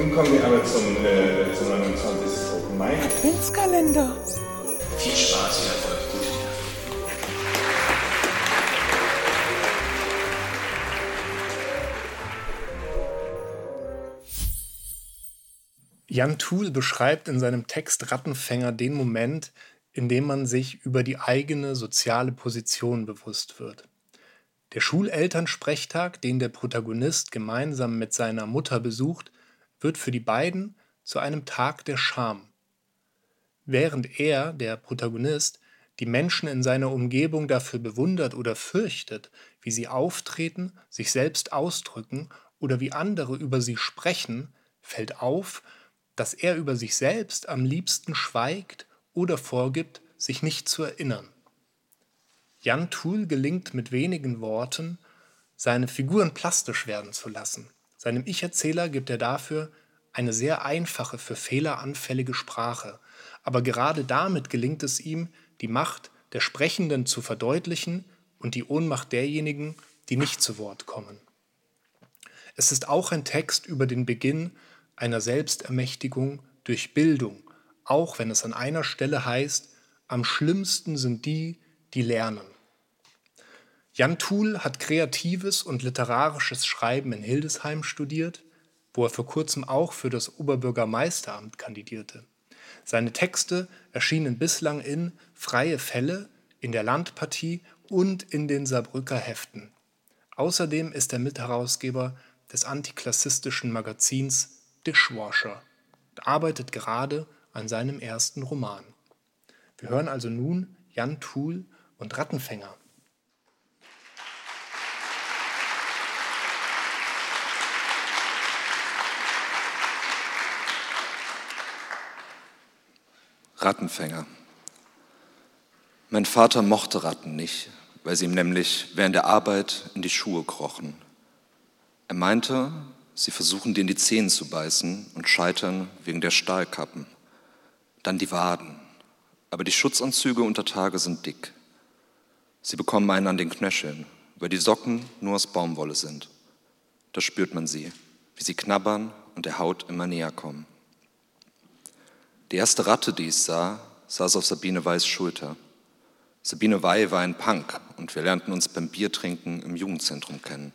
Nun kommen wir aber zum, äh, zum 29. Open Mai. Adventskalender. Viel Spaß und Erfolg. Gute. Jan Thuel beschreibt in seinem Text Rattenfänger den Moment, in dem man sich über die eigene soziale Position bewusst wird. Der Schulelternsprechtag, den der Protagonist gemeinsam mit seiner Mutter besucht, wird für die beiden zu einem Tag der Scham. Während er, der Protagonist, die Menschen in seiner Umgebung dafür bewundert oder fürchtet, wie sie auftreten, sich selbst ausdrücken oder wie andere über sie sprechen, fällt auf, dass er über sich selbst am liebsten schweigt oder vorgibt, sich nicht zu erinnern. Jan Thuel gelingt mit wenigen Worten, seine Figuren plastisch werden zu lassen. Seinem Ich-Erzähler gibt er dafür eine sehr einfache, für Fehler anfällige Sprache, aber gerade damit gelingt es ihm, die Macht der Sprechenden zu verdeutlichen und die Ohnmacht derjenigen, die nicht zu Wort kommen. Es ist auch ein Text über den Beginn einer Selbstermächtigung durch Bildung, auch wenn es an einer Stelle heißt, am schlimmsten sind die, die lernen. Jan Thuel hat kreatives und literarisches Schreiben in Hildesheim studiert, wo er vor kurzem auch für das Oberbürgermeisteramt kandidierte. Seine Texte erschienen bislang in Freie Fälle, in der Landpartie und in den Saarbrücker Heften. Außerdem ist er Mitherausgeber des antiklassistischen Magazins Dishwasher und arbeitet gerade an seinem ersten Roman. Wir hören also nun Jan Thuel und Rattenfänger. Rattenfänger. Mein Vater mochte Ratten nicht, weil sie ihm nämlich während der Arbeit in die Schuhe krochen. Er meinte, Sie versuchen dir in die Zehen zu beißen und scheitern wegen der Stahlkappen. Dann die Waden. Aber die Schutzanzüge unter Tage sind dick. Sie bekommen einen an den Knöcheln, weil die Socken nur aus Baumwolle sind. Da spürt man sie, wie sie knabbern und der Haut immer näher kommen. Die erste Ratte, die ich sah, saß auf Sabine Weiß Schulter. Sabine Wey war ein Punk und wir lernten uns beim Biertrinken im Jugendzentrum kennen.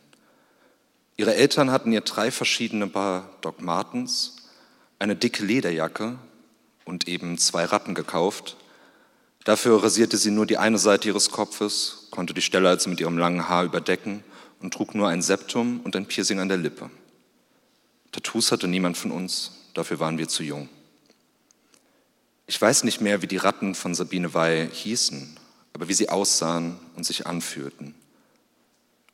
Ihre Eltern hatten ihr drei verschiedene Paar Doc Martens, eine dicke Lederjacke und eben zwei Ratten gekauft. Dafür rasierte sie nur die eine Seite ihres Kopfes, konnte die Stelle also mit ihrem langen Haar überdecken und trug nur ein Septum und ein Piercing an der Lippe. Tattoos hatte niemand von uns, dafür waren wir zu jung. Ich weiß nicht mehr, wie die Ratten von Sabine Wey hießen, aber wie sie aussahen und sich anfühlten.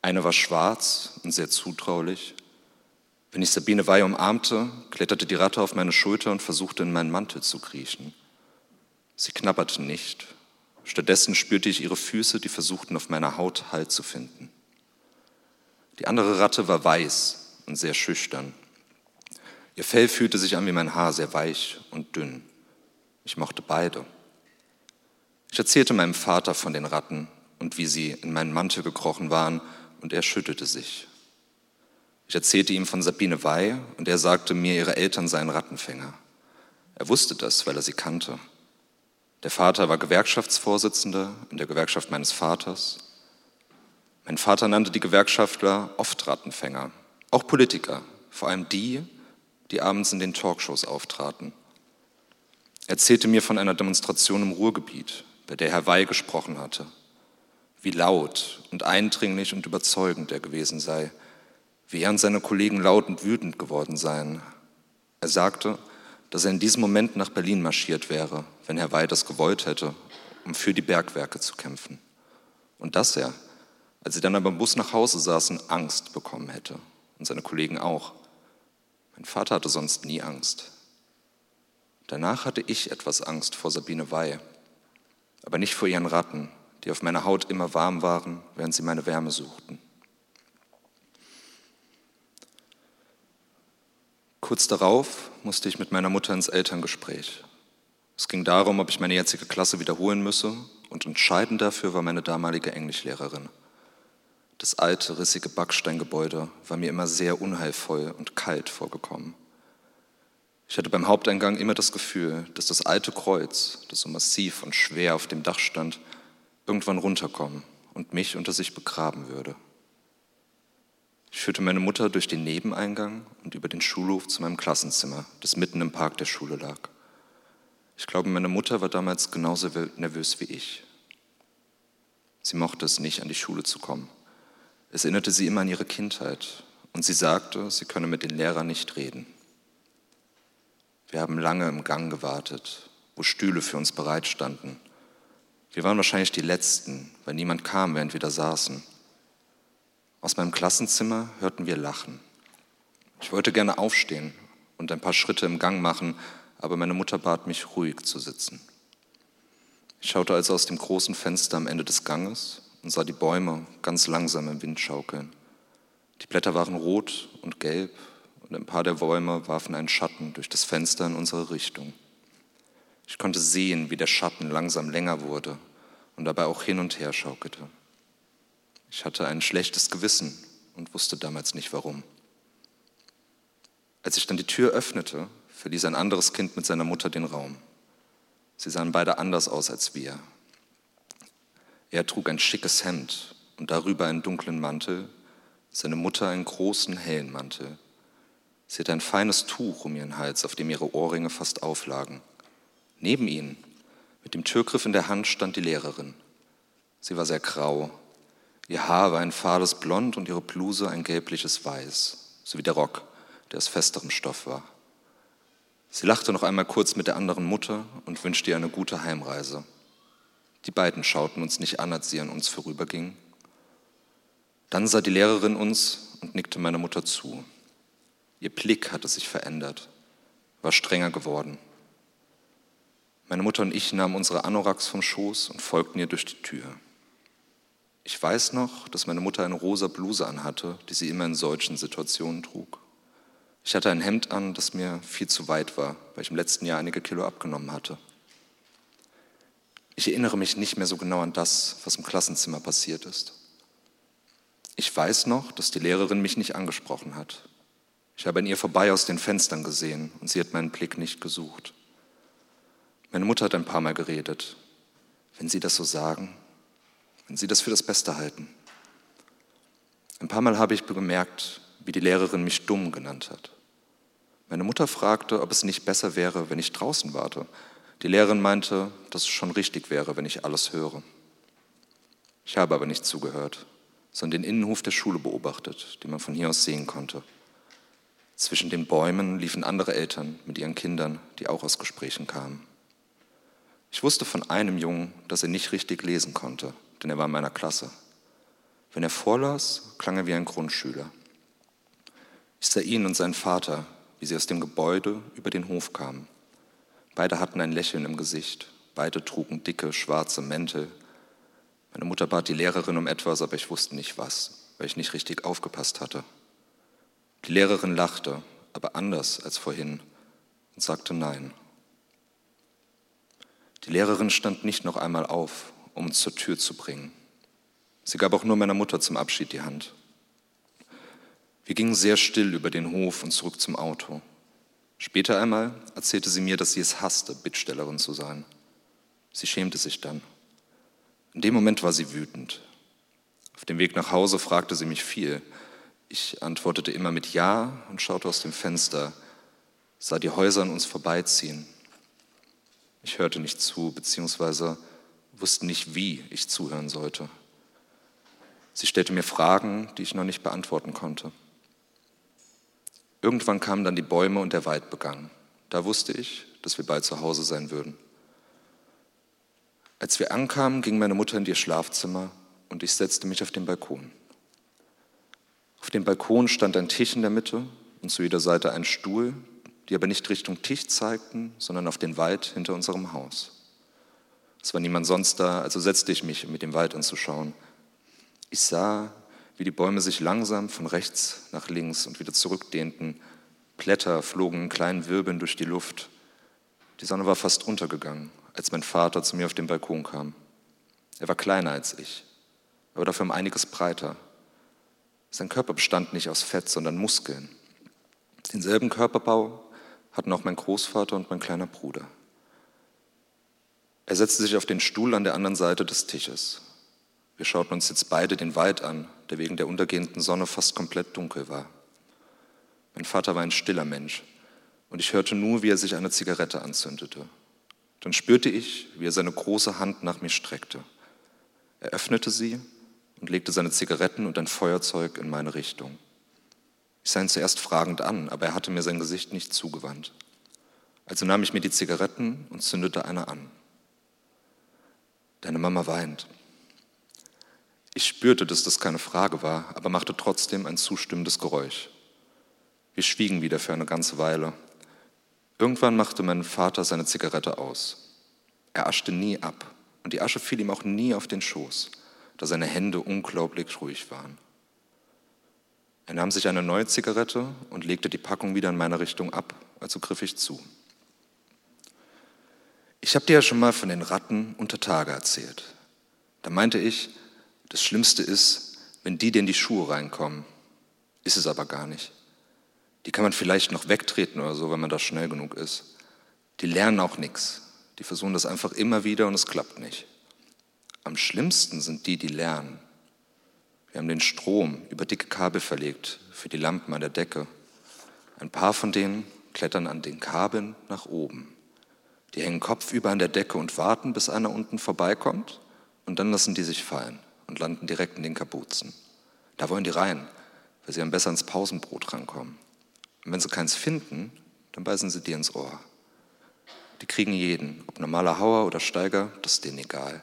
Eine war schwarz und sehr zutraulich. Wenn ich Sabine Wey umarmte, kletterte die Ratte auf meine Schulter und versuchte in meinen Mantel zu kriechen. Sie knabberte nicht. Stattdessen spürte ich ihre Füße, die versuchten auf meiner Haut Halt zu finden. Die andere Ratte war weiß und sehr schüchtern. Ihr Fell fühlte sich an wie mein Haar, sehr weich und dünn. Ich mochte beide. Ich erzählte meinem Vater von den Ratten und wie sie in meinen Mantel gekrochen waren und er schüttelte sich. Ich erzählte ihm von Sabine Wey und er sagte mir, ihre Eltern seien Rattenfänger. Er wusste das, weil er sie kannte. Der Vater war Gewerkschaftsvorsitzender in der Gewerkschaft meines Vaters. Mein Vater nannte die Gewerkschaftler oft Rattenfänger, auch Politiker, vor allem die, die abends in den Talkshows auftraten. Er erzählte mir von einer Demonstration im Ruhrgebiet, bei der Herr Wey gesprochen hatte wie laut und eindringlich und überzeugend er gewesen sei, wie er und seine Kollegen laut und wütend geworden seien. Er sagte, dass er in diesem Moment nach Berlin marschiert wäre, wenn Herr Wey das gewollt hätte, um für die Bergwerke zu kämpfen. Und dass er, als sie dann aber im Bus nach Hause saßen, Angst bekommen hätte. Und seine Kollegen auch. Mein Vater hatte sonst nie Angst. Danach hatte ich etwas Angst vor Sabine Wey, aber nicht vor ihren Ratten, die auf meiner Haut immer warm waren, während sie meine Wärme suchten. Kurz darauf musste ich mit meiner Mutter ins Elterngespräch. Es ging darum, ob ich meine jetzige Klasse wiederholen müsse und entscheidend dafür war meine damalige Englischlehrerin. Das alte, rissige Backsteingebäude war mir immer sehr unheilvoll und kalt vorgekommen. Ich hatte beim Haupteingang immer das Gefühl, dass das alte Kreuz, das so massiv und schwer auf dem Dach stand, irgendwann runterkommen und mich unter sich begraben würde. Ich führte meine Mutter durch den Nebeneingang und über den Schulhof zu meinem Klassenzimmer, das mitten im Park der Schule lag. Ich glaube, meine Mutter war damals genauso nervös wie ich. Sie mochte es nicht, an die Schule zu kommen. Es erinnerte sie immer an ihre Kindheit und sie sagte, sie könne mit den Lehrern nicht reden. Wir haben lange im Gang gewartet, wo Stühle für uns bereitstanden. Wir waren wahrscheinlich die Letzten, weil niemand kam, während wir da saßen. Aus meinem Klassenzimmer hörten wir Lachen. Ich wollte gerne aufstehen und ein paar Schritte im Gang machen, aber meine Mutter bat mich, ruhig zu sitzen. Ich schaute also aus dem großen Fenster am Ende des Ganges und sah die Bäume ganz langsam im Wind schaukeln. Die Blätter waren rot und gelb und ein paar der Bäume warfen einen Schatten durch das Fenster in unsere Richtung. Ich konnte sehen, wie der Schatten langsam länger wurde und dabei auch hin und her schaukelte. Ich hatte ein schlechtes Gewissen und wusste damals nicht warum. Als ich dann die Tür öffnete, verließ ein anderes Kind mit seiner Mutter den Raum. Sie sahen beide anders aus als wir. Er trug ein schickes Hemd und darüber einen dunklen Mantel, seine Mutter einen großen hellen Mantel. Sie hatte ein feines Tuch um ihren Hals, auf dem ihre Ohrringe fast auflagen. Neben ihnen, mit dem Türgriff in der Hand, stand die Lehrerin. Sie war sehr grau Ihr Haar war ein fahles Blond und ihre Bluse ein gelbliches Weiß, sowie der Rock, der aus festerem Stoff war. Sie lachte noch einmal kurz mit der anderen Mutter und wünschte ihr eine gute Heimreise. Die beiden schauten uns nicht an, als sie an uns vorübergingen. Dann sah die Lehrerin uns und nickte meiner Mutter zu. Ihr Blick hatte sich verändert, war strenger geworden. Meine Mutter und ich nahmen unsere Anoraks vom Schoß und folgten ihr durch die Tür. Ich weiß noch, dass meine Mutter eine rosa Bluse anhatte, die sie immer in solchen Situationen trug. Ich hatte ein Hemd an, das mir viel zu weit war, weil ich im letzten Jahr einige Kilo abgenommen hatte. Ich erinnere mich nicht mehr so genau an das, was im Klassenzimmer passiert ist. Ich weiß noch, dass die Lehrerin mich nicht angesprochen hat. Ich habe an ihr vorbei aus den Fenstern gesehen und sie hat meinen Blick nicht gesucht. Meine Mutter hat ein paar Mal geredet. Wenn Sie das so sagen, wenn Sie das für das Beste halten. Ein paar Mal habe ich bemerkt, wie die Lehrerin mich dumm genannt hat. Meine Mutter fragte, ob es nicht besser wäre, wenn ich draußen warte. Die Lehrerin meinte, dass es schon richtig wäre, wenn ich alles höre. Ich habe aber nicht zugehört, sondern den Innenhof der Schule beobachtet, den man von hier aus sehen konnte. Zwischen den Bäumen liefen andere Eltern mit ihren Kindern, die auch aus Gesprächen kamen. Ich wusste von einem Jungen, dass er nicht richtig lesen konnte denn er war in meiner Klasse. Wenn er vorlas, klang er wie ein Grundschüler. Ich sah ihn und seinen Vater, wie sie aus dem Gebäude über den Hof kamen. Beide hatten ein Lächeln im Gesicht, beide trugen dicke, schwarze Mäntel. Meine Mutter bat die Lehrerin um etwas, aber ich wusste nicht was, weil ich nicht richtig aufgepasst hatte. Die Lehrerin lachte, aber anders als vorhin, und sagte Nein. Die Lehrerin stand nicht noch einmal auf um uns zur Tür zu bringen. Sie gab auch nur meiner Mutter zum Abschied die Hand. Wir gingen sehr still über den Hof und zurück zum Auto. Später einmal erzählte sie mir, dass sie es hasste, Bittstellerin zu sein. Sie schämte sich dann. In dem Moment war sie wütend. Auf dem Weg nach Hause fragte sie mich viel. Ich antwortete immer mit Ja und schaute aus dem Fenster, sah die Häuser an uns vorbeiziehen. Ich hörte nicht zu, beziehungsweise wusste nicht, wie ich zuhören sollte. Sie stellte mir Fragen, die ich noch nicht beantworten konnte. Irgendwann kamen dann die Bäume und der Wald begann. Da wusste ich, dass wir bald zu Hause sein würden. Als wir ankamen, ging meine Mutter in ihr Schlafzimmer und ich setzte mich auf den Balkon. Auf dem Balkon stand ein Tisch in der Mitte und zu jeder Seite ein Stuhl, die aber nicht Richtung Tisch zeigten, sondern auf den Wald hinter unserem Haus. Es war niemand sonst da, also setzte ich mich, um mit dem Wald anzuschauen. Ich sah, wie die Bäume sich langsam von rechts nach links und wieder zurückdehnten. Blätter flogen in kleinen Wirbeln durch die Luft. Die Sonne war fast untergegangen, als mein Vater zu mir auf den Balkon kam. Er war kleiner als ich, aber dafür um einiges breiter. Sein Körper bestand nicht aus Fett, sondern Muskeln. Denselben Körperbau hatten auch mein Großvater und mein kleiner Bruder. Er setzte sich auf den Stuhl an der anderen Seite des Tisches. Wir schauten uns jetzt beide den Wald an, der wegen der untergehenden Sonne fast komplett dunkel war. Mein Vater war ein stiller Mensch und ich hörte nur, wie er sich eine Zigarette anzündete. Dann spürte ich, wie er seine große Hand nach mir streckte. Er öffnete sie und legte seine Zigaretten und ein Feuerzeug in meine Richtung. Ich sah ihn zuerst fragend an, aber er hatte mir sein Gesicht nicht zugewandt. Also nahm ich mir die Zigaretten und zündete eine an. Deine Mama weint. Ich spürte, dass das keine Frage war, aber machte trotzdem ein zustimmendes Geräusch. Wir schwiegen wieder für eine ganze Weile. Irgendwann machte mein Vater seine Zigarette aus. Er aschte nie ab und die Asche fiel ihm auch nie auf den Schoß, da seine Hände unglaublich ruhig waren. Er nahm sich eine neue Zigarette und legte die Packung wieder in meine Richtung ab, also griff ich zu. Ich habe dir ja schon mal von den Ratten unter Tage erzählt. Da meinte ich, das Schlimmste ist, wenn die dir in die Schuhe reinkommen. Ist es aber gar nicht. Die kann man vielleicht noch wegtreten oder so, wenn man da schnell genug ist. Die lernen auch nichts. Die versuchen das einfach immer wieder und es klappt nicht. Am schlimmsten sind die, die lernen. Wir haben den Strom über dicke Kabel verlegt für die Lampen an der Decke. Ein paar von denen klettern an den Kabeln nach oben. Die hängen kopfüber an der Decke und warten, bis einer unten vorbeikommt und dann lassen die sich fallen und landen direkt in den Kapuzen. Da wollen die rein, weil sie am besser ins Pausenbrot rankommen. Und wenn sie keins finden, dann beißen sie dir ins Ohr. Die kriegen jeden, ob normaler Hauer oder Steiger, das ist denen egal.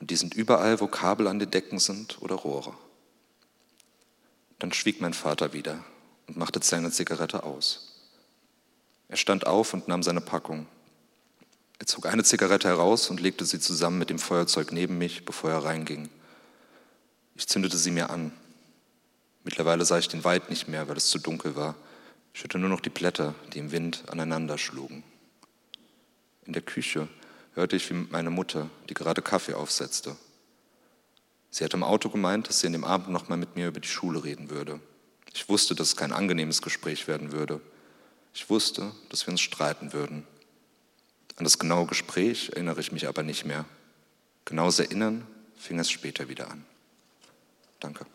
Und die sind überall, wo Kabel an den Decken sind oder Rohre. Dann schwieg mein Vater wieder und machte seine Zigarette aus. Er stand auf und nahm seine Packung. Er zog eine Zigarette heraus und legte sie zusammen mit dem Feuerzeug neben mich, bevor er reinging. Ich zündete sie mir an. Mittlerweile sah ich den Wald nicht mehr, weil es zu dunkel war. Ich hörte nur noch die Blätter, die im Wind aneinander schlugen. In der Küche hörte ich, wie meine Mutter, die gerade Kaffee aufsetzte, Sie hat im Auto gemeint, dass sie an dem Abend nochmal mit mir über die Schule reden würde. Ich wusste, dass es kein angenehmes Gespräch werden würde. Ich wusste, dass wir uns streiten würden. An das genaue Gespräch erinnere ich mich aber nicht mehr. Genaues Erinnern fing es später wieder an. Danke.